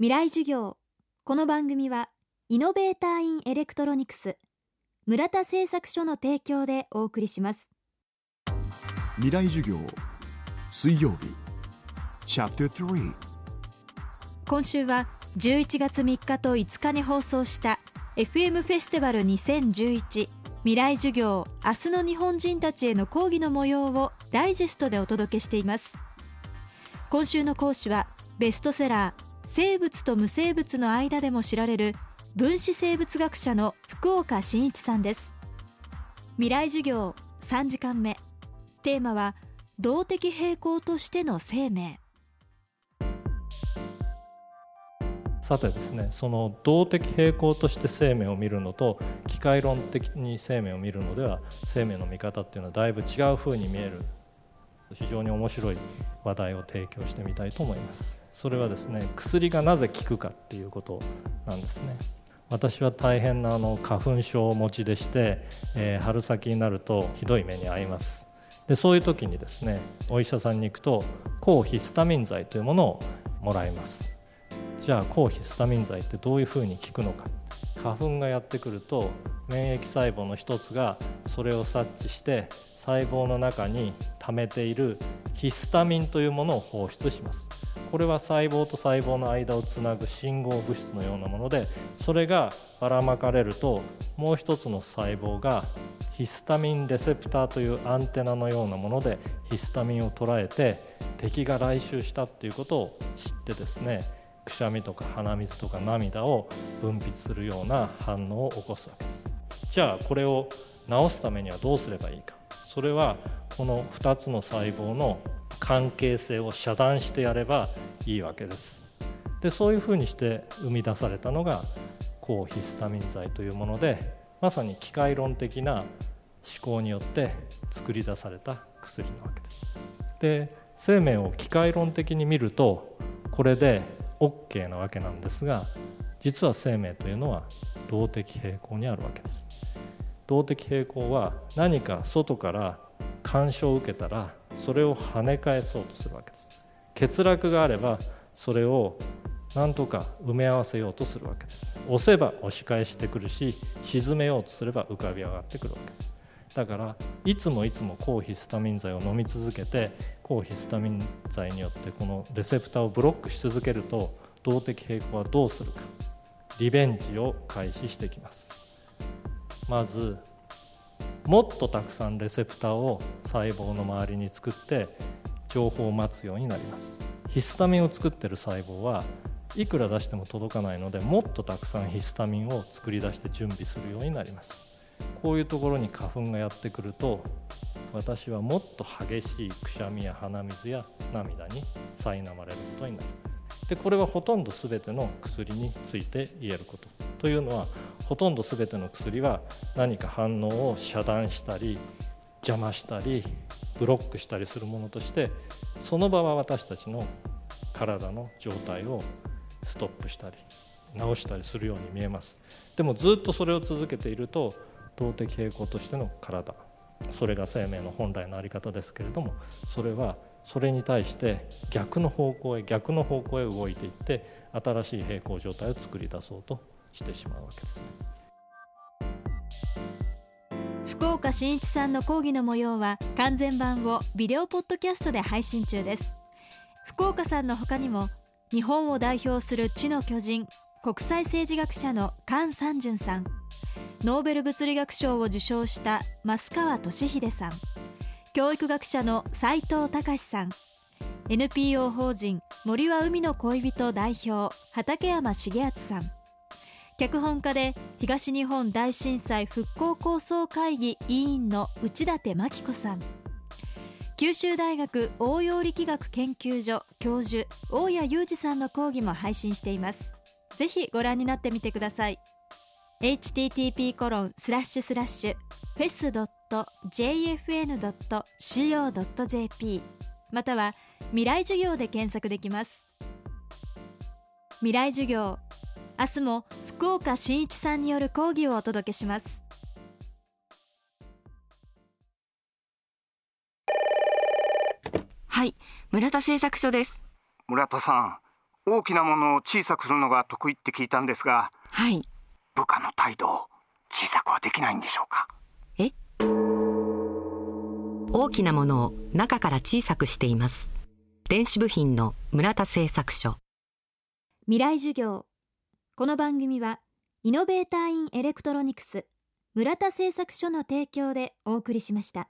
未来授業。この番組はイノベーターインエレクトロニクス村田製作所の提供でお送りします。未来授業水曜日チャプター3今週は11月3日と5日に放送した FM フェスティバル2011未来授業明日の日本人たちへの講義の模様をダイジェストでお届けしています。今週の講師はベストセラー生物と無生物の間でも知られる分子生物学者の福岡伸一さんです。未来授業3時間目。テーマは動的平衡としての生命。さてですねその動的平衡として生命を見るのと機械論的に生命を見るのでは生命の見方っていうのはだいぶ違う風に見える。非常に面白い話題を提供してみたいと思います。それはですね薬がなぜ効くかっていうことなんですね。私は大変なあの花粉症を持ちでして、えー、春先になるとひどい目に遭います。でそういう時にですねお医者さんに行くと抗ヒスタミン剤というものをもらいます。じゃあ抗ヒスタミン剤ってどういうふうに効くのか。花粉がやってくると免疫細胞の一つがそれを察知して細胞の中に溜めているヒスタミンというものを放出します。これは細胞と細胞の間をつなぐ信号物質のようなものでそれがばらまかれるともう一つの細胞がヒスタミンレセプターというアンテナのようなものでヒスタミンを捉えて敵が来襲したっていうことを知ってですねくしゃみとか鼻水とか涙を分泌するような反応を起こすわけです。じゃあこれを治すためにはどうすればいいか。それはこの2つの細胞の関係性を遮断してやればいいわけです。でそういうふうにして生み出されたのが抗ヒスタミン剤というものでまさに機械論的な思考によって作り出された薬なわけです。で生命を機械論的に見るとこれで OK なわけなんですが実は生命というのは動的平衡にあるわけです。動的平衡は何か外から干渉を受けたらそれを跳ね返そうとするわけです。欠落があればそれを何とか埋め合わせようとするわけです。押せば押し返してくるし沈めようとすれば浮かび上がってくるわけです。だからいつもいつも抗ヒスタミン剤を飲み続けて抗ヒスタミン剤によってこのレセプターをブロックし続けると動的平衡はどうするかリベンジを開始してきます。まずもっとたくさんレセプターを細胞の周りに作って情報を待つようになります。ヒスタミンを作ってる細胞はいくら出しても届かないのでもっとたくさんヒスタミンを作り出して準備するようになります。こういうところに花粉がやってくると私はもっと激しいくしゃみや鼻水や涙に苛まれることになる。でこれはほとんど全ての薬について言えること。というのはほとんど全ての薬は何か反応を遮断したり邪魔したりブロックしたりするものとしてその場は私たちの体の状態をストップしたり治したりするように見えます。でもずっとそれを続けていると動的平衡としての体それが生命の本来の在り方ですけれどもそれはそれに対して逆の方向へ逆の方向へ動いていって新しい平衡状態を作り出そうとしてしまうわけですね。福岡伸一さんの講義の模様は完全版をビデオポッドキャストで配信中です。福岡さんの他にも日本を代表する知の巨人国際政治学者の菅三淳さん。ノーベル物理学賞を受賞した増川俊秀さん。教育学者の斉藤隆さん。NPO 法人森は海の恋人代表畠山重敦さん。脚本家で東日本大震災復興構想会議委員の内館真紀子さん。九州大学応用力学研究所教授大谷裕二さんの講義も配信しています。ぜひご覧になってみてください。Http コロンスラッシュスラッシュフェス .jfn.co.jp または未来授業で検索できます。未来授業明日も福岡伸一さんによる講義をお届けします。はい村田製作所です。村田さん大きなものを小さくするのが得意って聞いたんですが。はい部下の態度を小さくはできないんでしょうか？え？大きなものを中から小さくしています。電子部品の村田製作所。未来授業。この番組はイノベーターインエレクトロニクス村田製作所の提供でお送りしました